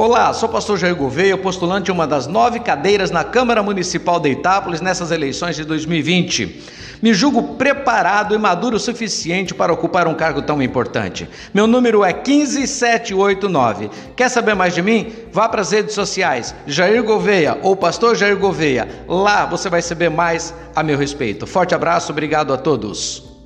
Olá, sou o pastor Jair Gouveia, postulante de uma das nove cadeiras na Câmara Municipal de Itápolis nessas eleições de 2020. Me julgo preparado e maduro o suficiente para ocupar um cargo tão importante. Meu número é 15789. Quer saber mais de mim? Vá para as redes sociais, Jair Gouveia ou Pastor Jair Gouveia. Lá você vai saber mais a meu respeito. Forte abraço, obrigado a todos.